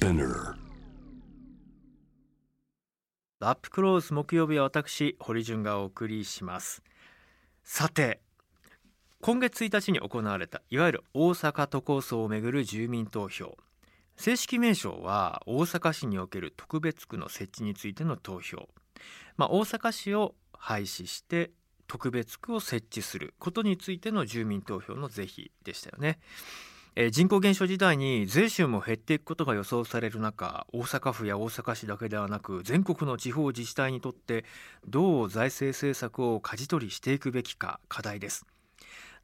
Spinner アップクローズ木曜日は私堀潤がお送りします。さて今月1日に行われたいわゆる大阪都構想をめぐる住民投票。正式名称は大阪市における特別区の設置についての投票、まあ、大阪市を廃止して特別区を設置することについての住民投票の是非でしたよね。えー人口減少時代に税収も減っていくことが予想される中大阪府や大阪市だけではなく全国の地方自治体にとってどう財政政策を舵取りしていくべきか課題です。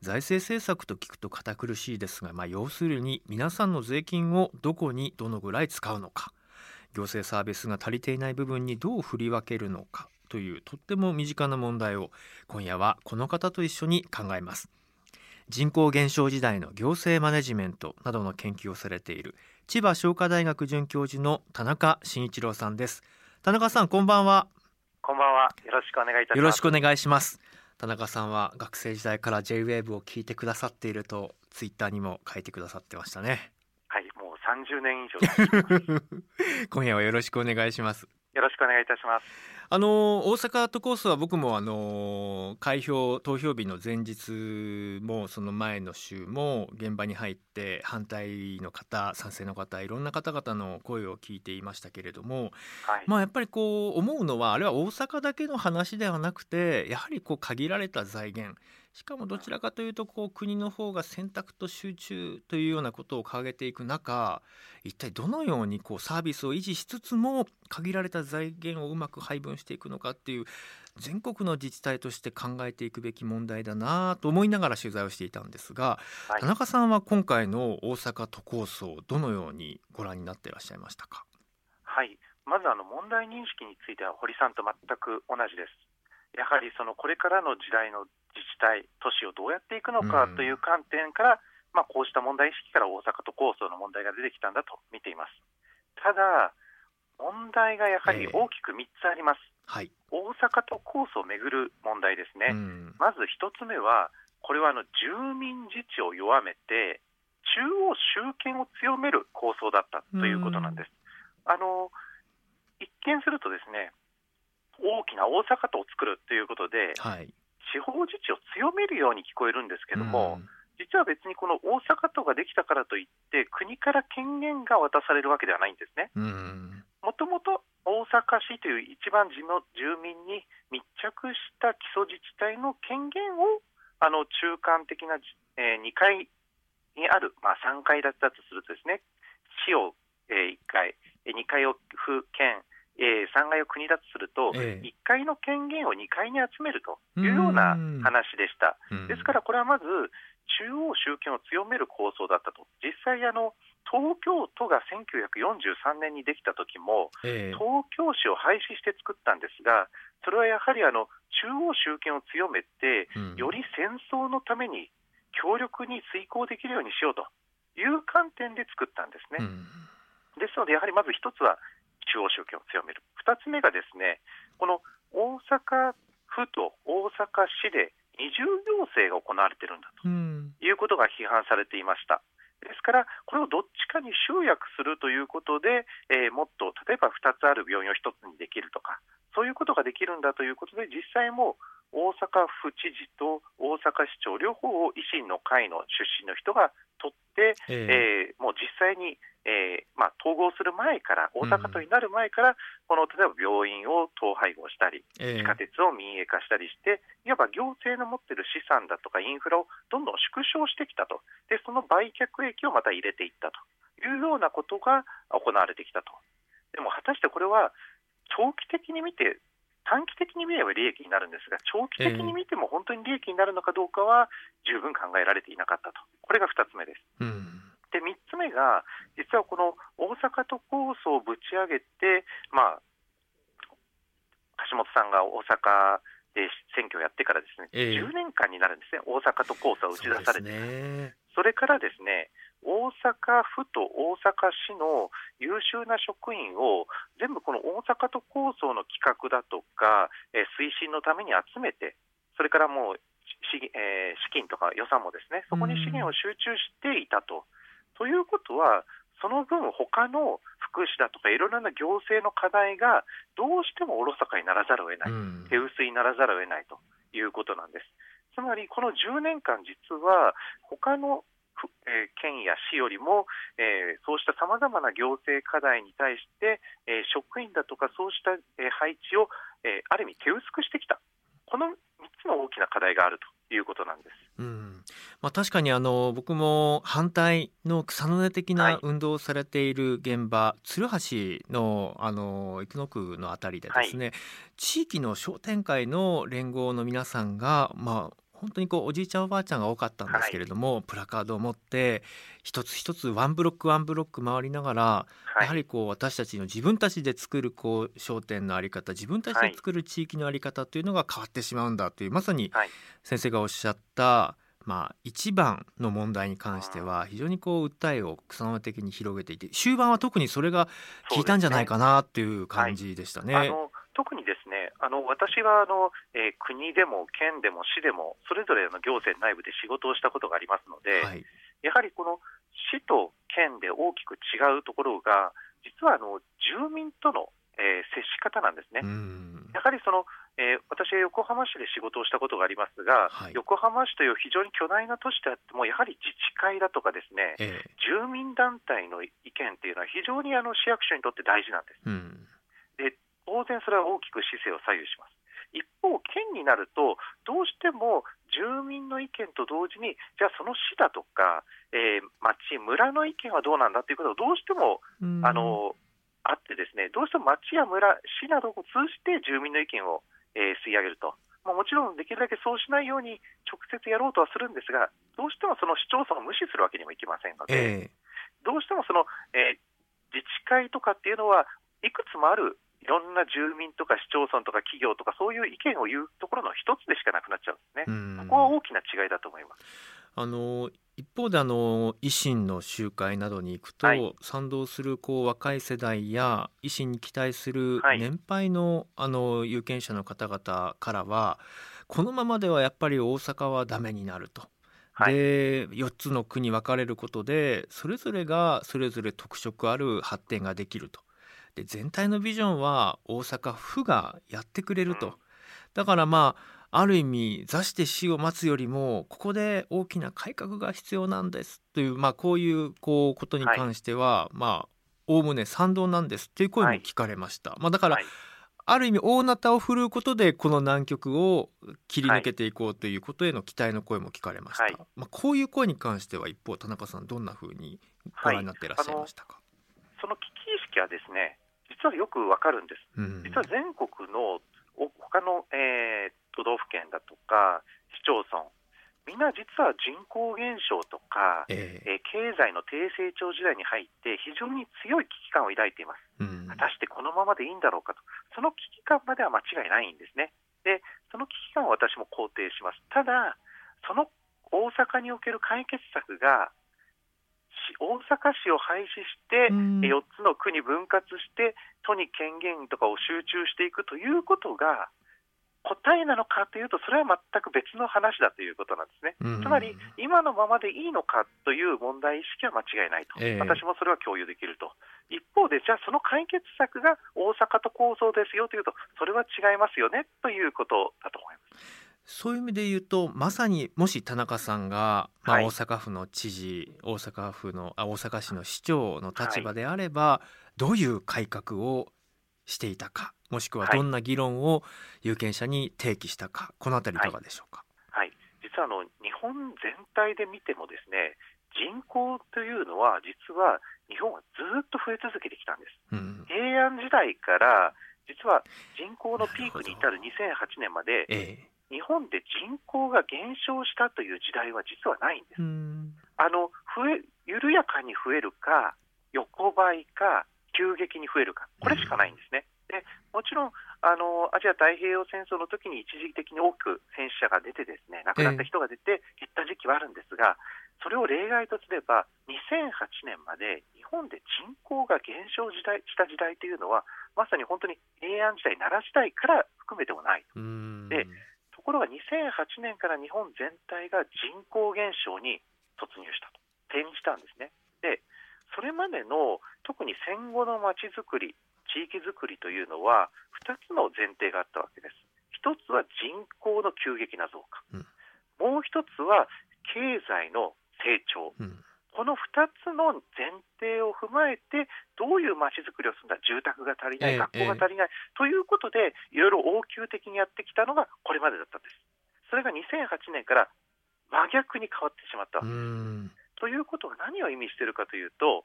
財政政策と聞くと堅苦しいですが、まあ、要するに皆さんの税金をどこにどのぐらい使うのか。行政サービスが足りていない部分にどう振り分けるのかというとっても身近な問題を今夜はこの方と一緒に考えます。人口減少時代の行政マネジメントなどの研究をされている千葉商科大学准教授の田中慎一郎さんです田中さんこんばんはこんばんは。よろしくお願いいたします。よろしくお願いします田中さんは学生時代から J-WAVE を聞いてくださっているとツイッターにも書いてくださってましたねはい、もう30年以上です。今夜はよろしくお願いしますよろしくお願いいたします。あの大阪都コースは僕もあの開票投票日の前日もその前の週も現場に入って反対の方賛成の方いろんな方々の声を聞いていましたけれどもはい。まあやっぱりこう思うのはあれは大阪だけの話ではなくてやはりこう限られた財源しかもどちらかというとこう国の方が選択と集中というようなことを掲げていく中一体どのようにこうサービスを維持しつつも限られた財源をうまく配分していくのかっていう全国の自治体として考えていくべき問題だなと思いながら取材をしていたんですが、はい田中さんは今回の大阪都構想どのようにご覧になっていらっしゃいましたか？はい。まずあの問題認識については堀さんと全く同じです。やはりそのこれからの時代の自治体、都市をどうやっていくのかうんという観点から、まあこうした問題意識から大阪都構想の問題が出てきたんだと見ています。ただ、問題がやはり大きく3つあります。はい、大阪都構想をめぐる問題ですね。うんまず一つ目は、これはあの住民自治を弱めて、中央集権を強める構想だったということなんです。あの一見すると、ですね大きな大阪都を作るということで、はい地方自治を強めるように聞こえるんですけども、うん実は別にこの大阪都ができたからといって、国から権限が渡されるわけではないんですね。うんもともと大阪市という一番地元住民に密着した基礎自治体の権限をあの中間的な、え2階にある、まあ、3階だったとするとですね市を、え1階、2階を府県、え3階を国だとすると、ええ1階の権限を2階に集めるというような話でした。うんですからこれはまず中央集権を強める構想だったと。実際あの東京都が1943年にできた時もええ東京市を廃止して作ったんですが、それはやはりあの中央集権を強めて、うんより戦争のために強力に遂行できるようにしようという観点で作ったんですね。うんですので、やはりまず一つは中央集権を強める、二つ目がですねこの大阪府と大阪市で二重行政が行われているんだと。うんいうことが批判されていました。ですから、これをどっちかに集約するということで、えーもっと例えば2つある病院を1つにできるとか、そういうことができるんだということで、実際も大阪府知事と大阪市長両方を維新の会の出身の人が取って、ええ。えーもう実際に、えーまあ、統合する前から、大阪都になる前から、この例えば病院を統廃合したり、ええ。地下鉄を民営化したりして、いわば行政の持っている資産だとかインフラをどんどん縮小してきたと、でその売却益をまた入れていったというようなことが行われてきたと。でも果たしてこれは長期的に見て、短期的に見れば利益になるんですが、長期的に見ても本当に利益になるのかどうかは十分考えられていなかったと、これが2つ目です。うん。で3つ目が、実はこの大阪都構想をぶち上げて、まあ、橋本さんが大阪で選挙をやってからですね、ええ。10年間になるんですね、大阪都構想が打ち出されて、そね。それからですね、大阪府と大阪市の優秀な職員を全部この大阪都構想の企画だとか、えー推進のために集めて、それからもう資,、えー資金とか予算もですね、そこに資源を集中していたと。ということは、その分、他の福祉だとかいろいろな行政の課題がどうしてもおろそかにならざるを得ない、うん手薄にならざるを得ないということなんです。つまりこの10年間実は他のふえー県や市よりも、えーそうしたさまざまな行政課題に対して、えー職員だとかそうした、えー配置を、えーある意味手薄くしてきた。この3つの大きな課題があるということなんです。うん。まあ、確かにあの僕も反対の草の根的はい。な運動をされている現場、鶴橋のあの生野区のあたりでですね、地域の商店会の連合の皆さんが、まあ、本当にこうおじいちゃんおばあちゃんが多かったんですけれども、プラカードを持って一つ一つワンブロックワンブロック回りながら、はい。やはりこう私たちの自分たちで作るこう商店のあり方自分たちで作る地域のあり方というのが変わってしまうんだというまさにはい。先生がおっしゃった、まあ、一番の問題に関しては非常にこう訴えを草の根的に広げていて終盤は特にそれが効いたんじゃないかなっていう感じでしたね。特にですねあの私はあの、えー国でも県でも市でもそれぞれの行政内部で仕事をしたことがありますので、はい。やはりこの市と県で大きく違うところが実はあの住民との、えー接し方なんですね。うん。やはりその、えー私は横浜市で仕事をしたことがありますが、はい。横浜市という非常に巨大な都市であっても、やはり自治会だとかですね、ええ。住民団体の意見っていうのは非常にあの市役所にとって大事なんです。うん当然それは大きく市政を左右します。一方、県になると、どうしても住民の意見と同時に、じゃあその市だとか、えー町、村の意見はどうなんだということをどうしても、うんあのあってですね、どうしても町や村、市などを通じて住民の意見を、えー吸い上げると。まあ、もちろんできるだけそうしないように直接やろうとはするんですが、どうしてもその市町村を無視するわけにもいきませんので、ええどうしてもその、えー自治会とかっていうのはいくつもあるいろんな住民とか市町村とか企業とかそういう意見を言うところの一つでしかなくなっちゃうんですね。うんここは大きな違いだと思います。あの一方であの維新の集会などに行くと、はい賛同するこう若い世代や維新に期待するはい年配の,、あの有権者の方々からはこのままではやっぱり大阪はダメになると。はいで4つの区に分かれることでそれぞれがそれぞれ特色ある発展ができるとで全体のビジョンは大阪府がやってくれると、うんだからまあある意味座して死を待つよりもここで大きな改革が必要なんですという、まあ、こういうこうことに関しては、まあおおむね賛同なんですという声も聞かれました、まあ、だから、はい。ある意味大なたを振るうことでこの難局を切り抜けてい。こうということへの期待の声も聞かれました、はい。まあ、こういう声に関しては一方田中さんどんなふうにご覧になっていらっしゃいましたか、その危機意識はですね、実はよくわかるんです。うん実は全国のお他の、えー都道府県だとか市町村、みんな実は人口減少とか、えええー経済の低成長時代に入って非常に強い危機感を抱いています。うん果たしてこのままでいいんだろうかと、その危機感までは間違いないんですね。で、その危機感を私も肯定します。ただ、その大阪における解決策が、し大阪市を廃止して、うん。4つの区に分割して、都に権限とかを集中していくということが、答えなのかというと、それは全く別の話だということなんですね。うん。つまり、今のままでいいのかという問題意識は間違いないと、ええ。私もそれは共有できると、一方で、じゃあ、その解決策が大阪都構想ですよというと、それは違いますよねということだと思います。そういう意味で言うとまさにもし田中さんが、まあ、はい。大阪府の知事大阪府のあ大阪市の市長の立場であれば、どういう改革をしていたかもしくははい。どんな議論を有権者に提起したか、このあたりいかがでしょうか？はい、実はあの日本全体で見ても、ですね人口というのは、実は日本はずっと増え続けてきたんです。うん。平安時代から実は人口のピークに至る2008年まで、ええ日本で人口が減少したという時代は実はないんです。うんあの増え緩やかに増えるか、横ばいか、急激に増えるか、これしかないんですね。でもちろんあの、アジア太平洋戦争の時に一時的に多く戦死者が出て、ですね亡くなった人が出て、減った時期はあるんですが、それを例外とすれば、2008年まで日本で人口が減少時代した時代というのは、まさに本当に平安時代、奈良時代から含めてもない。うんでところが2008年から日本全体が人口減少に突入したと、転じたんですね。で、それまでの特に戦後のまちづくり地域づくりというのは2つの前提があったわけです。一つは人口の急激な増加、うん、もう一つは経済の成長、うん、この2つの前提を踏まえてどういうまちづくりをするんだ住宅が足りない、学校が足りない、ということでいろいろ応急的にやってきたのがこれまでだったんです。それが2008年から真逆に変わってしまった。ということは何を意味しているかというと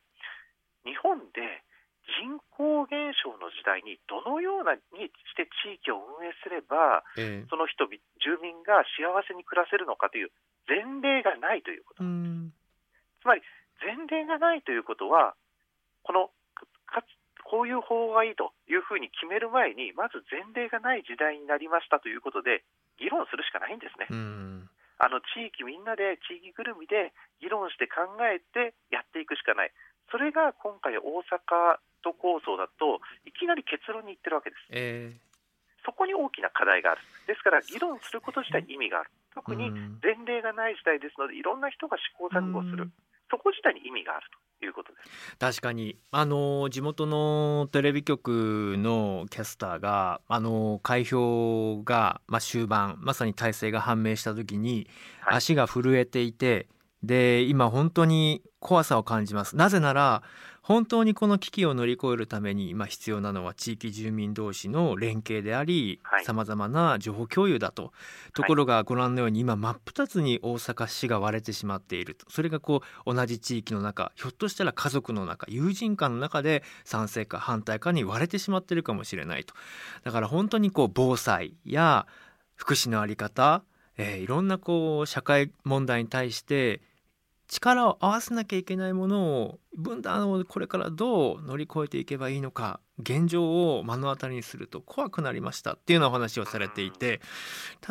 日本で人口減少の時代にどのようなにして地域を運営すれば、えその人住民が幸せに暮らせるのかという前例がないということ。つまり前例がないということはこのかこういう方がいいというふうに決める前にまず前例がない時代になりましたということで議論するしかないんですね。あの地域みんなで地域ぐるみで議論して考えてやっていくしかない。それが今回、大阪都構想だといきなり結論にいってるわけです。えー、そこに大きな課題がある。ですから議論すること自体意味がある。特に前例がない時代ですのでいろんな人が試行錯誤する。そこ自体に意味があるということです。確かに。あの地元のテレビ局のキャスターがあの開票が、まあ、終盤まさに体制が判明した時に、足が震えていてで今本当に怖さを感じます。なぜなら本当にこの危機を乗り越えるために今必要なのは地域住民同士の連携でありさまざまな情報共有だと。ところがご覧のように今真っ二つに大阪市が割れてしまっていると。それがこう同じ地域の中ひょっとしたら家族の中友人間の中で賛成か反対かに割れてしまっているかもしれないと。だから本当にこう防災や福祉の在り方えー、いろんなこう社会問題に対して力を合わせなきゃいけないものを分断をこれからどう乗り越えていけばいいのか現状を目の当たりにすると怖くなりましたっていうようなお話をされていて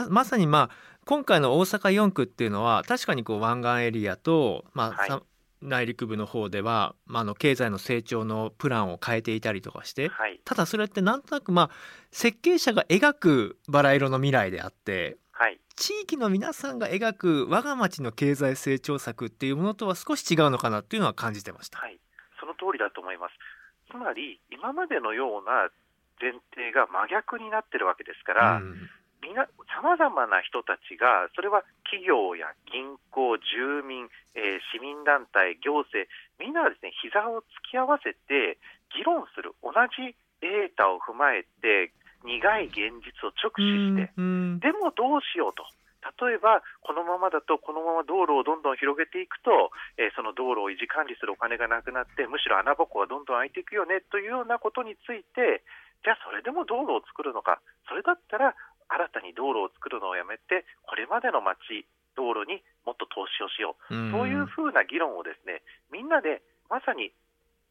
まさにまあ今回の大阪4区っていうのは確かにこう湾岸エリアと、まあ、はい、内陸部の方では、まあ、の経済の成長のプランを変えていたりとかして、はい、ただそれってなんとなくまあ設計者が描くバラ色の未来であって地域の皆さんが描く我が町の経済成長策っていうものとは少し違うのかなっていうのは感じてました。はい、その通りだと思います。つまり今までのような前提が真逆になってるわけですから、うん、さまざまな人たちが、それは企業や銀行、住民、えー、市民団体、行政、みんながですね膝を突き合わせて議論する、同じデータを踏まえて苦い現実を直視して、でもどうしようと。例えば、このままだと、このまま道路をどんどん広げていくと、えー、その道路を維持管理するお金がなくなって、むしろ穴ぼこがどんどん開いていくよねというようなことについて、じゃあそれでも道路を作るのか、それだったら新たに道路を作るのをやめて、これまでの街、道路にもっと投資をしよう、うそういうふうな議論をですね、みんなでまさに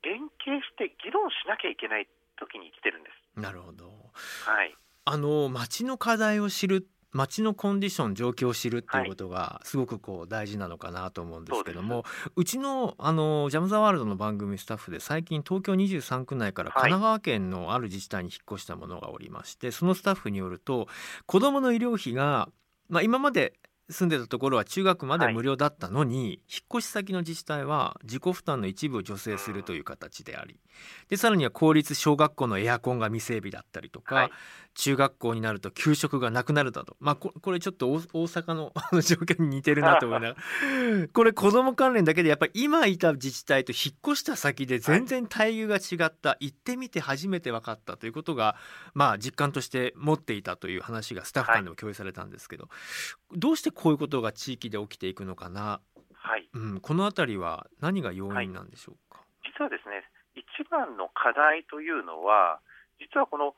連携して議論しなきゃいけない時に来てるんです。なるほど。はい。あの町の課題を知る街のコンディション状況を知るっていうことがすごくこう大事なのかなと思うんですけども、うちのあのジャム・ザ・ワールドの番組スタッフで最近東京23区内から神奈川県のある自治体に引っ越したものがおりまして、そのスタッフによると子どもの医療費が、まあ、今まで住んでたところは中学まで無料だったのに、はい、引っ越し先の自治体は自己負担の一部を助成するという形でありでさらには公立小学校のエアコンが未整備だったりとか、はい、中学校になると給食がなくなるだと、まあ、これちょっと大阪の状況に似てるなと思いながら。これ子ども関連だけでやっぱり今いた自治体と引っ越した先で全然待遇が違った、はい、行ってみて初めて分かったということが、まあ、実感として持っていたという話がスタッフ間でも共有されたんですけど、はい、どうしてこういうことが地域で起きていくのかな、はい。うん、この辺りは何が要因なんでしょうか、実はですね一番の課題というのは実はこの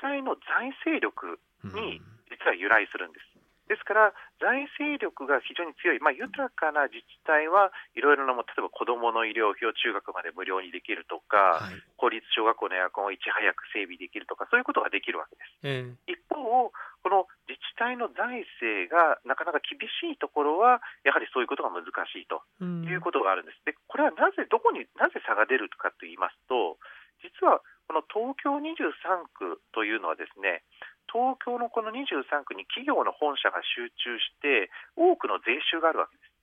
体の財政力に実は由来するんです。ですから、財政力が非常に強い、まあ、豊かな自治体はいろいろなも、例えば子どもの医療費を中学まで無料にできるとか、はい、公立小学校のエアコンをいち早く整備できるとか、そういうことができるわけです。えー、一方、この自治体の財政がなかなか厳しいところは、やはりそういうことが難しいということがあるんです。でこれはなぜ、どこになぜ差が出るかと言いますと、実はこの東京23区というのはですね東京のこの23区に企業の本社が集中して多くの税収があるわけです。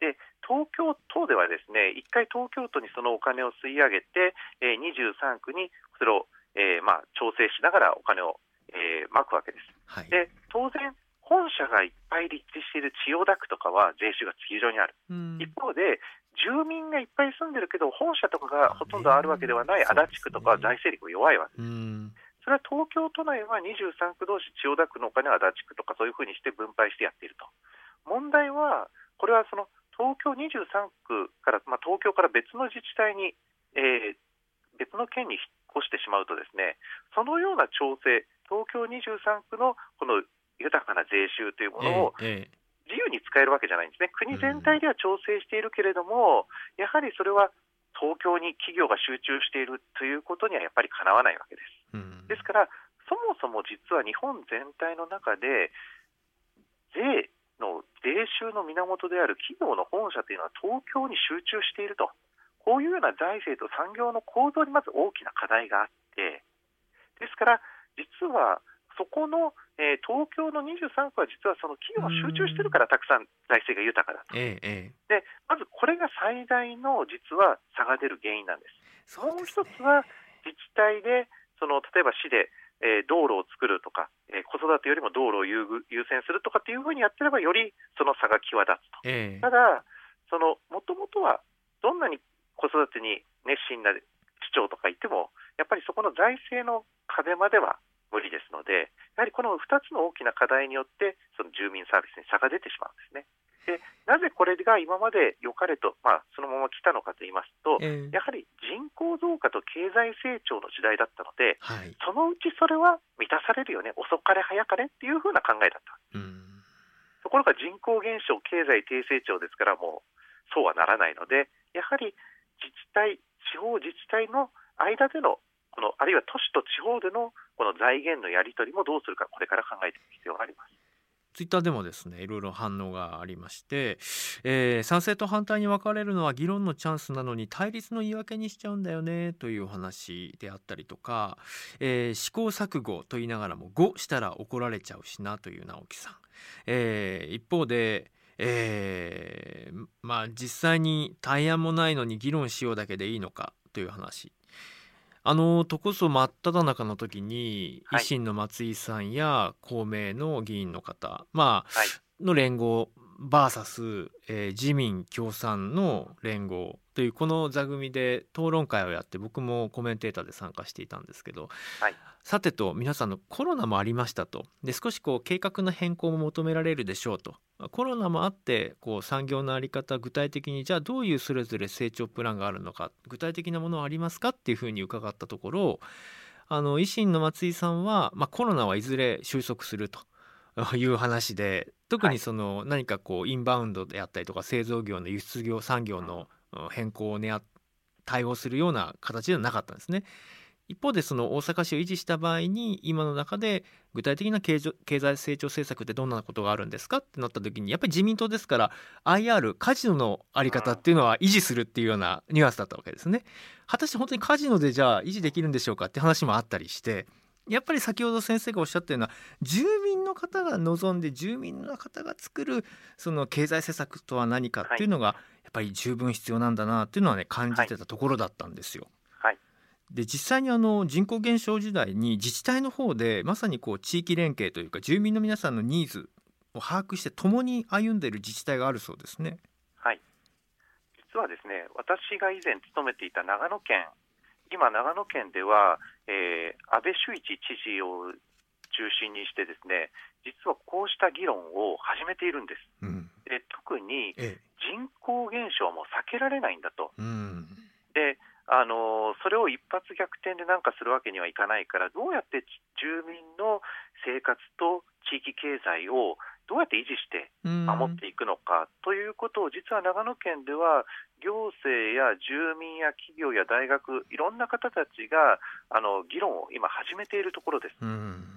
で東京都ではですね一回東京都にそのお金を吸い上げて、えー、23区にそれを、えーまあ、調整しながらお金を、えー、まくわけです。はい、で当然本社がいっぱい立地している千代田区とかは税収が非常にある、一方で住民がいっぱい住んでるけど本社とかがほとんどあるわけではない足立区とかは財政力が弱いわけです。それは東京都内は23区同士千代田区のお金は足立区とかそういうふうにして分配してやっていると。問題はこれはその東京23区から、まあ、東京から別の自治体に、えー、別の県に引っ越してしまうとですねそのような調整東京23区のこの豊かな税収というものを自由に使えるわけじゃないんですね。国全体では調整しているけれども、やはりそれは東京に企業が集中しているということにはやっぱりかなわないわけです。ですからそもそも実は日本全体の中で税の税収の源である企業の本社というのは東京に集中していると、こういうような財政と産業の構造にまず大きな課題があって、ですから、実はそこの、えー、東京の23区は実はその企業が集中しているからたくさん財政が豊かだと、ええ、でまずこれが最大の実は差が出る原因なんです。もう一つは自治体でその例えば市でえー、道路を作るとか、えー、子育てよりも道路を優先するとかっていうふうにやってればよりその差が際立つと、えー、ただそのもともとはどんなに子育てに熱心な市長とかいてもやっぱりそこの財政の壁までは無理ですのでやはりこの2つの大きな課題によってその住民サービスに差が出てしまうんですね。でなぜこれが今まで良かれと、まあ、そのまま来たのかと言いますと、えー、やはり人口増加と経済成長の時代だったので、はい、そのうちそれは満たされるよね、遅かれ早かれっていうふうな考えだった。ところが人口減少、経済低成長ですから、もうそうはならないので、やはり自治体、地方自治体の間でのこのあるいは都市と地方でのこの財源のやり取りもどうするか、これから考えていく必要があります。ツイッターでもですねいろいろ反応がありまして、えー、賛成と反対に分かれるのは議論のチャンスなのに対立の言い訳にしちゃうんだよねというお話であったりとか、えー、試行錯誤と言いながらも「誤したら怒られちゃうしな」という直樹さん、えー、一方でえー、まあ実際に対案もないのに議論しようだけでいいのかという話あのとこそ真っ只中の時に、維新の松井さんや公明の議員の方、まあ、はい、の連合 VS、えー、自民共産の連合というこの座組で討論会をやって僕もコメンテーターで参加していたんですけど、はい、さてと皆さんのコロナもありましたと。で少しこう計画の変更も求められるでしょうと。コロナもあってこう産業の在り方具体的にじゃあどういうそれぞれ成長プランがあるのか具体的なものはありますかっていうふうに伺ったところあの維新の松井さんは、まあ、コロナはいずれ収束するという話で特にその何かこうインバウンドであったりとか製造業の輸出業産業の変更をね対応するような形ではなかったんですね。一方でその大阪市を維持した場合に今の中で具体的な経済成長政策ってどんなことがあるんですかってなった時にやっぱり自民党ですから IR カジノの在り方っていうのは維持するっていうようなニュアンスだったわけですね。果たして本当にカジノでじゃあ維持できるんでしょうかって話もあったりしてやっぱり先ほど先生がおっしゃったような住民の方が望んで住民の方が作るその経済政策とは何かっていうのがやっぱり十分必要なんだなっていうのはね感じてたところだったんですよ。で実際にあの人口減少時代に自治体の方でまさにこう地域連携というか住民の皆さんのニーズを把握して共に歩んでいる自治体があるそうですね。はい実はですね私が以前勤めていた長野県今、長野県では、えー、安倍周一知事を中心にしてですね実はこうした議論を始めているんです。うん、で特に人口減少も避けられないんだと。うん、であのそれを一発逆転でなんかするわけにはいかないからどうやって住民の生活と地域経済をどうやって維持して守っていくのかということを実は長野県では行政や住民や企業や大学いろんな方たちがあの議論を今始めているところです。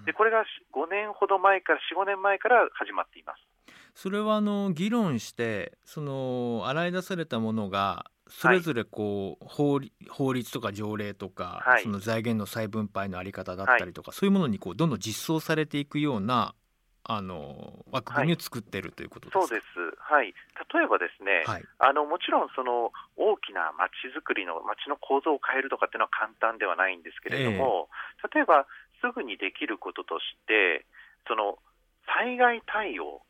でこれが5年ほど前から4、5年前から始まっています。それはあの議論してその洗い出されたものがそれぞれこう、法法律とか条例とか、はい、その財源の再分配の在り方だったりとか、はい、そういうものにこうどんどん実装されていくようなあの枠組みを作っているということですか、そうです、はい、例えばですね、はい。あのもちろんその大きな街づくりの街の構造を変えるとかっていうのは簡単ではないんですけれども、例えばすぐにできることとして、その災害対応、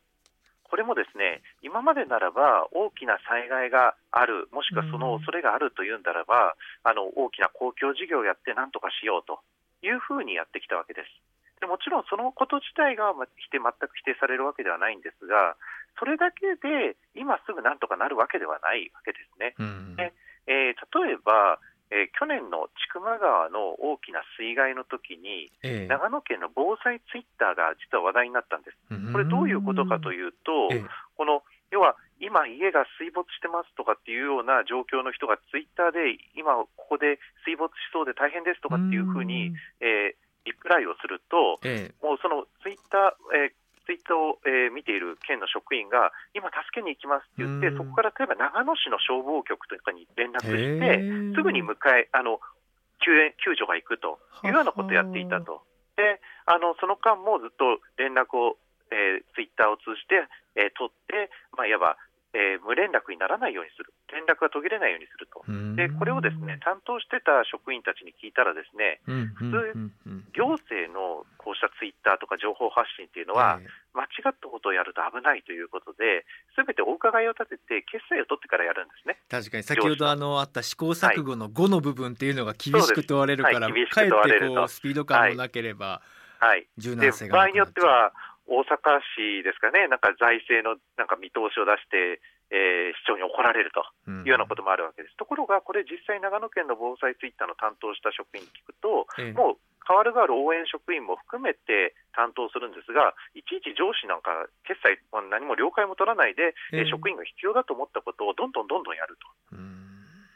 これもですね今までならば大きな災害がある、もしくはその恐れがあるというんならば、あの大きな公共事業をやってなんとかしようというふうにやってきたわけです。でもちろんそのこと自体がま否定全く否定されるわけではないんですが、それだけで今すぐなんとかなるわけではないわけですね。うん。ねえー例えば、えー去年の千曲川の大きな水害の時に、ええ。長野県の防災ツイッターが実は話題になったんです。これ、どういうことかというと、ええ。この要は今、家が水没してますとかっていうような状況の人がツイッターで今、ここで水没しそうで大変ですとかっていうふうに、えーリプライをすると、えもうそのツイッター、えーツイッターを、えー見ている県の職員が、今、助けに行きますって言って、うん。そこから例えば長野市の消防局とかに連絡えして、すぐに迎えあの救援救助が行くというようなことをやっていたと、であのその間もずっと連絡を、えーツイッターを通じて、えー取って、まあ、いわば、えー無連絡にならないようにする、連絡が途切れないようにすると、でこれをですね担当してた職員たちに聞いたら、ですね普通行政のこうしたツイッターとか情報発信っていうのは、間違ったことをやると危ないということで、すべてお伺いを立てて、決済を取ってからやるんですね。確かに。先ほどあのあった試行錯誤の5の部分っていうのが厳しく問われるから、はい。かえってこうスピード感もなければはい。で柔軟性が場合によっては、大阪市ですかね、なんか財政のなんか見通しを出して、えー市長に怒られるとうん。いうようなこともあるわけです。ところが、これ、実際、長野県の防災ツイッターの担当した職員に聞くと、ええ。もう変わる変わる応援職員も含めて担当するんですが、いちいち上司なんか、決済、まあ何も了解も取らないで、えーええ職員が必要だと思ったことをどんどんどんどんやると。うん。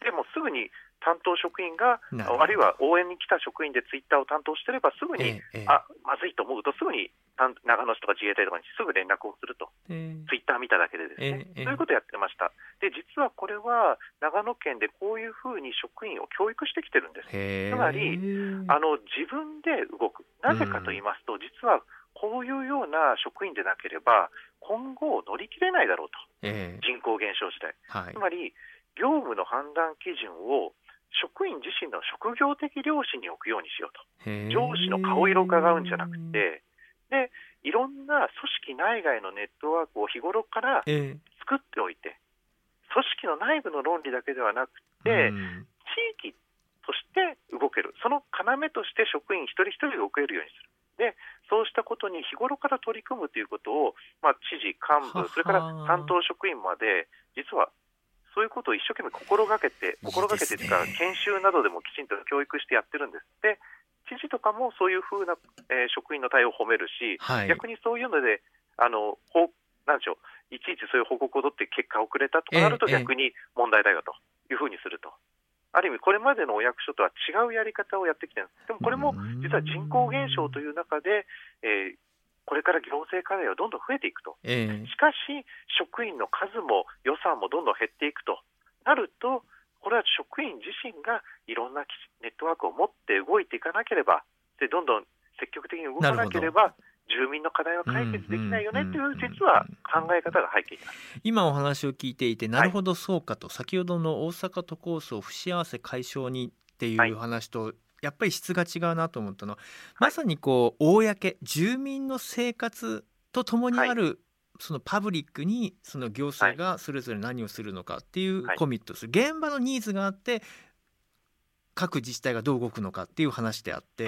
でもすぐに担当職員が、あるいは応援に来た職員でツイッターを担当してれば、すぐに、ええええ。あまずいと思うと、すぐに担長野市とか自衛隊とかにすぐ連絡をすると、えツイッター見ただけでですね、ええええ。そういうことをやってました。で、実はこれは、長野県でこういうふうに職員を教育してきてるんです。つまりあの自分で動く、なぜかと言いますと、実はこういうような職員でなければ、今後乗り切れないだろうと、ええ。人口減少時代。はい。つまり、業務の判断基準を職員自身の職業的良心に置くようにしようと、上司の顔色を伺うんじゃなくて、でいろんな組織内外のネットワークを日頃からええ。作っておいて、組織の内部の論理だけではなくて、うん。地域として動ける、その要として職員一人一人が動けるようにする。でそうしたことに日頃から取り組むということを、まあ、知事、幹部、それから担当職員まで、実はそういうことを一生懸命心がけて、心がけてというか、研修などでもきちんと教育してやってるんです。で、知事とかもそういうふうな、えー職員の対応を褒めるし、はい逆にそういうので、あのなんでしょう、いちいちそういう報告を取って結果遅れたとかなると、ええ逆に問題だよというふうにすると。ある意味、これまでのお役所とは違うやり方をやってきてるんです。でもこれもうん実は人口減少という中で、えーこれから行政課題はどんどん増えていくと。ええしかし、職員の数も予算もどんどん減っていくとなると、これは職員自身がいろんなネットワークを持って動いていかなければ、でどんどん積極的に動かなければ、住民の課題は解決できないよねという、実は考え方が背景にある。今お話を聞いていてなるほどそうかと、先ほどの大阪都構想不幸せ解消にっていはいう話と、やっぱり質が違うなと思ったのはまさにこう公住民の生活とともにある、そのパブリックにその行政がそれぞれ何をするのかっていうはい。コミットする、現場のニーズがあって各自治体がどう動くのかっていう話であって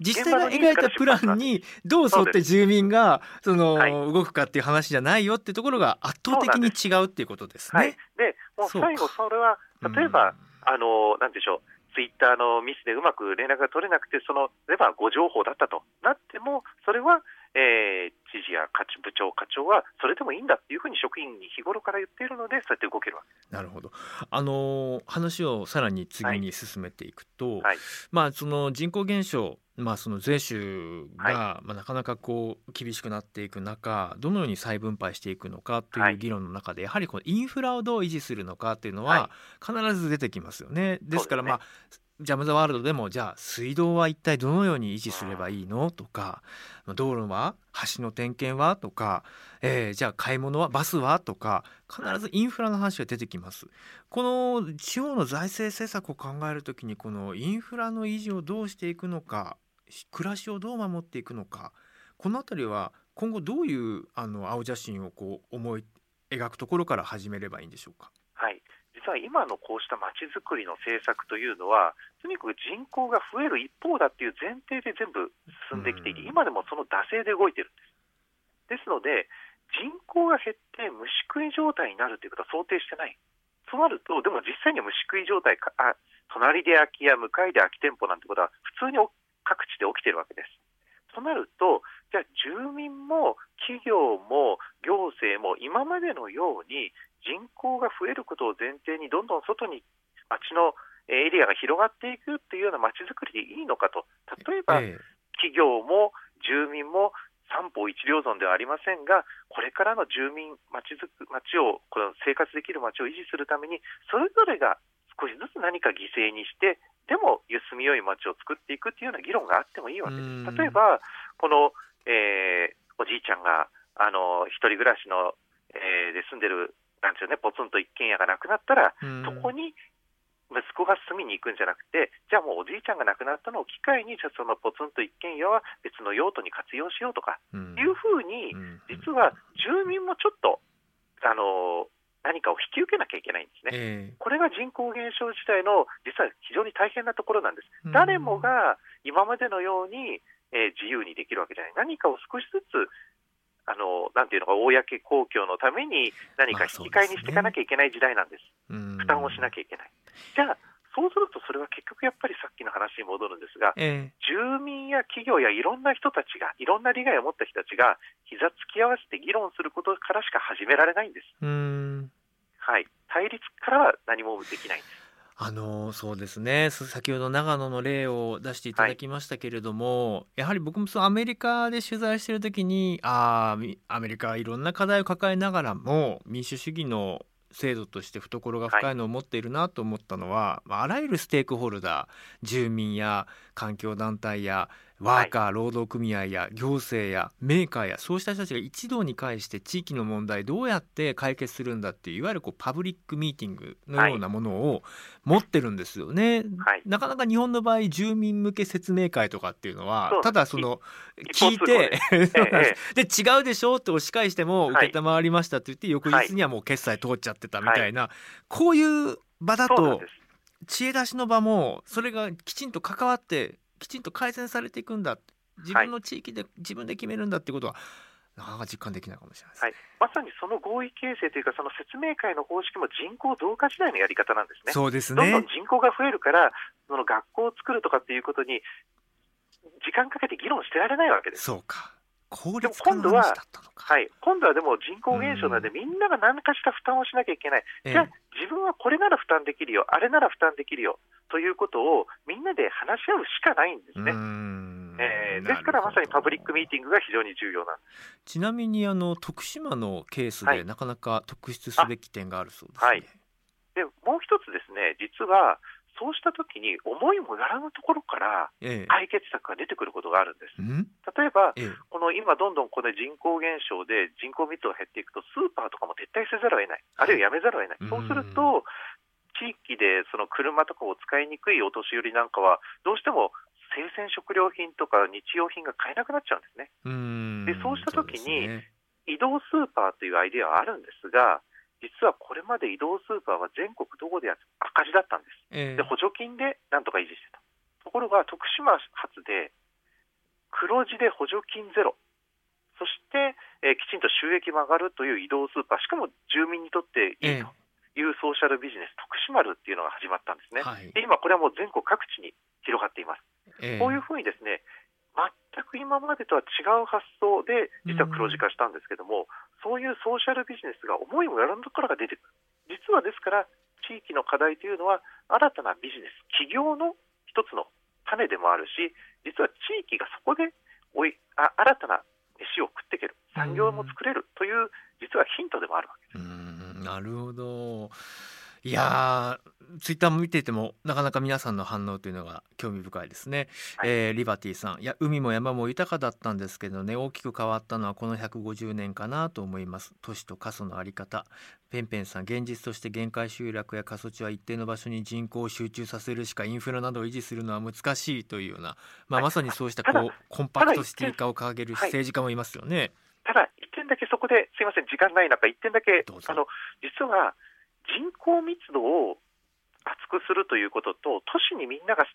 自治体が描いたプランにどう沿って住民がそのはい。動くかっていう話じゃないよっていうところが圧倒的に違うっていうことですはい。ね。、でもう最後、それは例えば、あのなんでしょう、ツイッターのミスでうまく連絡が取れなくて、その例えば誤情報だったとなっても、それは、えー知事や課長部長、課長はそれでもいいんだっていうふうに職員に日頃から言っているので、そうやって動けるわけなるほど。あのー話をさらに次に進めていくと、はい。まあその人口減少、まあその税収が、はまあなかなかこう厳しくなっていく中、どのように再分配していくのかというはい。議論の中で、やはりこのインフラをどう維持するのかっていうのはは必ず出てきますよね。ですからまあジャム・ザ・ワールドでもじゃあ水道は一体どのように維持すればいいの？とか道路は橋の点検は？とか、えー、じゃあ買い物はバスは？とか必ずインフラの話が出てきます。この地方の財政政策を考えるときにこのインフラの維持をどうしていくのか暮らしをどう守っていくのかこの辺りは今後どういうあの青写真をこう思い描くところから始めればいいんでしょうか？はい実は今のこうしたまちづくりの政策というのは、とにかく人口が増える一方だっていう前提で全部進んできていて、今でもその惰性で動いてるんです。ですので、人口が減って虫食い状態になるということは想定してない。となると、でも実際には虫食い状態か、あ隣で空き家、向かいで空き店舗なんてことは普通に各地で起きてるわけです。となると、じゃあ住民も企業も行政も今までのように人口が増えることを前提にどんどん外に街のエリアが広がっていくっていうような街づくりでいいのかと。例えば、企業も住民も三方一両損ではありませんがこれからの住民街づく街をこの生活できる街を維持するためにそれぞれが少しずつ何か犠牲にしてでも住みよい街を作っていくっていうような議論があってもいいわけです。例えばこの、えー、おじいちゃんがあの一人暮らしの、えー、で住んでるなんですよね、ポツンと一軒家がなくなったら、そこに息子が住みに行くんじゃなくて、じゃあもうおじいちゃんが亡くなったのを機会に、じゃあそのポツンと一軒家は別の用途に活用しようとか、いうふうに、実は住民もちょっと、あの何かを引き受けなきゃいけないんですね、えー、これが人口減少自体の実は非常に大変なところなんです。誰もが今までのように、えー、自由にできるわけじゃない。何かを少しずつあのなんていうのか、公公共のために何か引き換えにしていかなきゃいけない時代なんです、まあ、負担をしなきゃいけない。じゃあそうすると、それは結局やっぱりさっきの話に戻るんですが、えー、住民や企業やいろんな人たちが、いろんな利害を持った人たちが、膝つき合わせて議論することからしか始められないんです。はい、対立からは何もできないんです。あのそうですね。先ほど長野の例を出していただきましたけれども、はい、やはり僕もそのアメリカで取材してる時にああアメリカはいろんな課題を抱えながらも民主主義の制度として懐が深いのを持っているなと思ったのは、はい、あらゆるステークホルダー住民や環境団体やワーカー、労働組合や行政やメーカーやそうした人たちが一堂に会して地域の問題どうやって解決するんだっていういわゆるこうパブリックミーティングのようなものを持ってるんですよね、はい、なかなか日本の場合住民向け説明会とかっていうのはただその聞いて で。違うでしょって押し返しても承りましたって言って翌日にはもう決済通っちゃってたみたいな、こういう場だと知恵出しの場もそれがきちんと関わってきちんと改善されていくんだ。自分の地域で自分で決めるんだっていうことは、なかなか実感できないかもしれない、ね、はい、まさにその合意形成というか、その説明会の方式も人口増加時代のやり方なんですね。そうですね。どんどん人口が増えるから、その学校を作るとかっていうことに、時間かけて議論してられないわけです。そうか効率化の話だったのか。はい、今度はでも人口減少なので、みんなが何かしら負担をしなきゃいけない、じゃあ、自分はこれなら負担できるよ、あれなら負担できるよということをみんなで話し合うしかないんですね。えー、ですからまさにパブリックミーティングが非常に重要な。んちなみにあの徳島のケースで、なかなか特筆すべき点があるそうですね。はい、でもう一つですね、実はそうしたときに思いもやらぬところから解決策が出てくることがあるんです。ええ、例えば、え、この今どんどんこの人口減少で人口密度が減っていくとスーパーとかも撤退せざるを得ない、あるいはやめざるを得ない。そうすると地域でその車とかを使いにくいお年寄りなんかはどうしても生鮮食料品とか日用品が買えなくなっちゃうんですね。でそうしたときに、ね、移動スーパーというアイデアはあるんですが実はこれまで移動スーパーは全国どこでや赤字だったんです、えー、で補助金でなんとか維持してた。ところが徳島発で黒字で補助金ゼロ。そして、えー、きちんと収益も上がるという移動スーパー。しかも住民にとっていいというソーシャルビジネス、徳島るっていうのが始まったんですね、はい、で今これはもう全国各地に広がっています、えー、こういうふうにですね全く今までとは違う発想で実は黒字化したんですけども、そういうソーシャルビジネスが思いもよらぬところが出てくる。実はですから地域の課題というのは新たなビジネス企業の一つの種でもあるし実は地域がそこでおいあ新たな飯を食っていける。産業も作れるという実はヒントでもあるわけです。なるほど。いやツイッターも見ていてもなかなか皆さんの反応というのが興味深いですね、はい。えーリバティさん。いや海も山も豊かだったんですけどね大きく変わったのはこの150年かなと思います。都市と過疎のあり方。ペンペンさん現実として限界集落や過疎地は一定の場所に人口を集中させるしかインフラなどを維持するのは難しいというような、まあ、はい。まさにそうしたこうコンパクトシティ化を掲げるはい。政治家もいますよね。ただ、一点だけそこで、すいません、時間ない中、一点だけあの実は人口密度を厚くするということと、都市にみんなが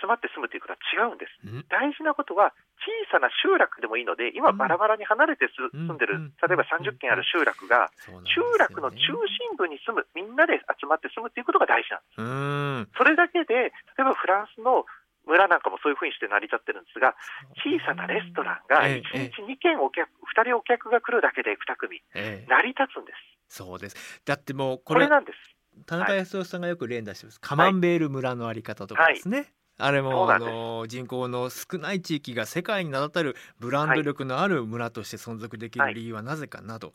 集まって住むということは違うんです。ん。大事なことは、小さな集落でもいいので、今、うん。バラバラに離れて住んでるうん、例えば30軒ある集落が、そうなんです集落の中心部に住む、みんなで集まって住むということが大事なんです。それだけで、例えばフランスの村なんかもそういうふうにして成り立ってるんですが、小さなレストランがええ1日2軒お客、2人お客が来るだけで2組、ええ。成り立つんです。そうです。だってもうここれれなんです。田中康夫さんがよく連打してます、カマンベール村のあり方とかですね、あれそもあの人口の少ない地域が世界に名だたるブランド力のある村として存続できる理由はなぜかなど、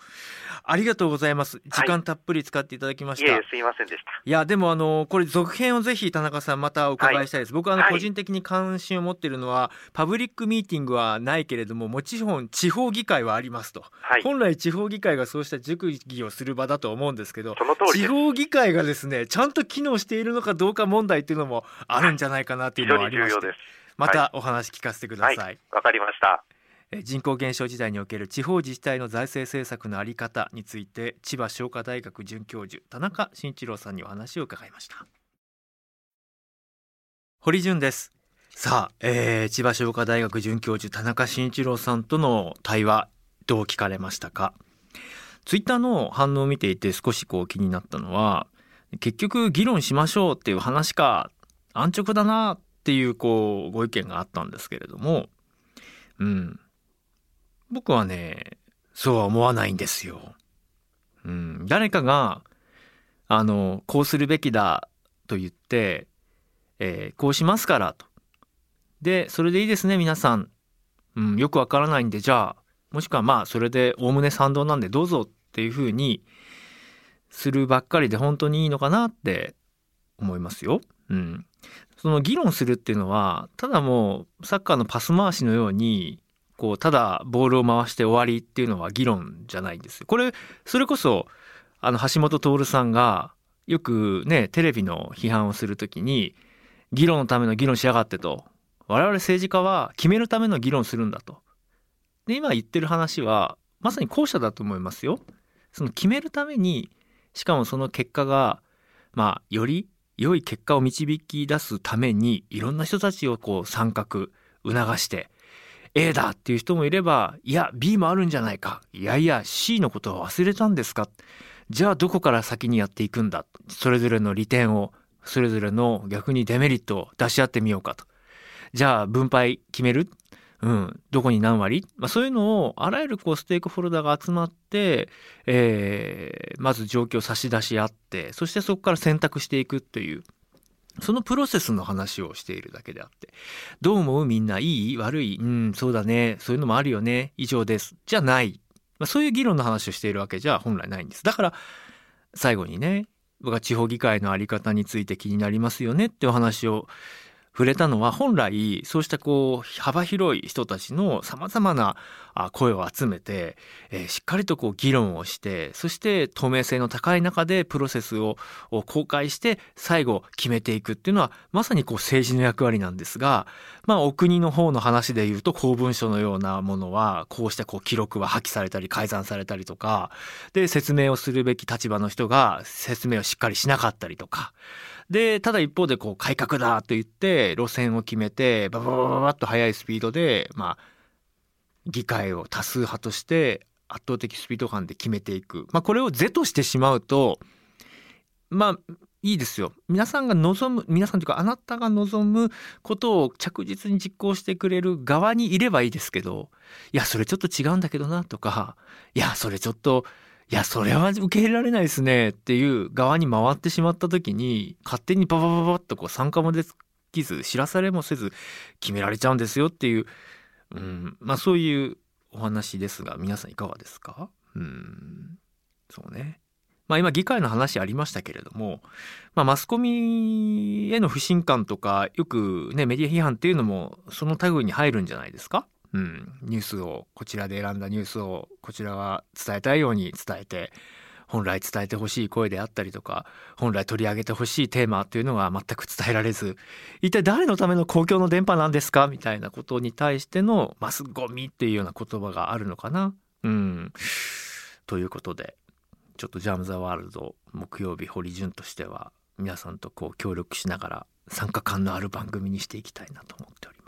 ありがとうございます。時間たっぷり使っていただきました、い、いえいえ、すいませんでした。やでもあのこれ続編をぜひ田中さんまたお伺いしたいです、僕はあのはい個人的に関心を持っているのはパブリックミーティングはないけれどももちろん地方議会はありますと、はい。本来地方議会がそうした熟議をする場だと思うんですけど地。方議会がですねちゃんと機能しているのかどうか問題っていうのもあるんじゃないかなっていうのはありまして重要です。またお話聞かせてください、わかりました。え人口減少時代における地方自治体の財政政策のあり方について千葉商科大学准教授田中慎一郎さんにお話を伺いました。堀潤です。さあ、えー千葉商科大学准教授田中慎一郎さんとの対話どう聞かれましたか？ツイッターの反応を見ていて少しこう気になったのは結局議論しましょうっていう話か安直だなっていうこうご意見があったんですけれどもうん僕はねそうは思わないんですよ。うん、誰かがあのこうするべきだと言って、えーこうしますからと。でそれでいいですね皆さん、うん、よくわからないんでじゃあもしくはまあそれでおおむね賛同なんでどうぞっていうふうにするばっかりで本当にいいのかなって思いますよ。うん、その議論するっていうのはただもうサッカーのパス回しのようにこうただボールを回して終わりっていうのは議論じゃないんですよ。これそれこそあの橋本徹さんがよくねテレビの批判をするときに議論のための議論しやがってと我々政治家は決めるための議論するんだと。で今言ってる話はまさに後者だと思いますよ。その決めるためにしかもその結果がまあより良い結果を導き出すためにいろんな人たちをこう参画促して A だっていう人もいればいや B もあるんじゃないかいやいや C のことは忘れたんですかじゃあどこから先にやっていくんだそれぞれの利点をそれぞれの逆にデメリットを出し合ってみようかと。じゃあ分配決めるうん、どこに何割、まあ、そういうのをあらゆるこうステークホルダーが集まって、えーまず状況を差し出し合ってそしてそこから選択していくっていう。そのプロセスの話をしているだけであってどう思う？みんないい？悪い？うんそうだね。そういうのもあるよね。以上です。じゃない、まあ、そういう議論の話をしているわけじゃ本来ないんです。だから最後にね僕は地方議会の在り方について気になりますよねってお話を触れたのは本来そうしたこう幅広い人たちのさまざまな声を集めて、しっかりとこう議論をしてそして透明性の高い中でプロセスを公開して最後決めていくっていうのはまさにこう政治の役割なんですが、まあ、お国の方の話で言うと公文書のようなものはこうしたこう記録は破棄されたり改ざんされたりとかで説明をするべき立場の人が説明をしっかりしなかったりとか。でただ一方でこう改革だと言って路線を決めてバババババッと速いスピードでまあ議会を多数派として圧倒的スピード感で決めていく、まあ、これを是としてしまうとまあいいですよ。皆さんが望む皆さんというかあなたが望むことを着実に実行してくれる側にいればいいですけどいやそれちょっと違うんだけどなとかいやそれちょっといやそれは受け入れられないですねっていう側に回ってしまった時に勝手にババババッとこう参加もできず知らされもせず決められちゃうんですよっていう、うん、まあそういうお話ですが皆さんいかがですか？うんそうね。まあ、今議会の話ありましたけれども、まあ、マスコミへの不信感とかよくねメディア批判っていうのもその類に入るんじゃないですか？うん、ニュースをこちらで選んだニュースをこちらが伝えたいように伝えて本来伝えてほしい声であったりとか本来取り上げてほしいテーマというのが全く伝えられず一体誰のための公共の電波なんですかみたいなことに対してのマスゴミっていうような言葉があるのかな。うん、ということでちょっと「ジャム・ザ・ワールド」木曜日堀潤としては皆さんとこう協力しながら参加感のある番組にしていきたいなと思っております。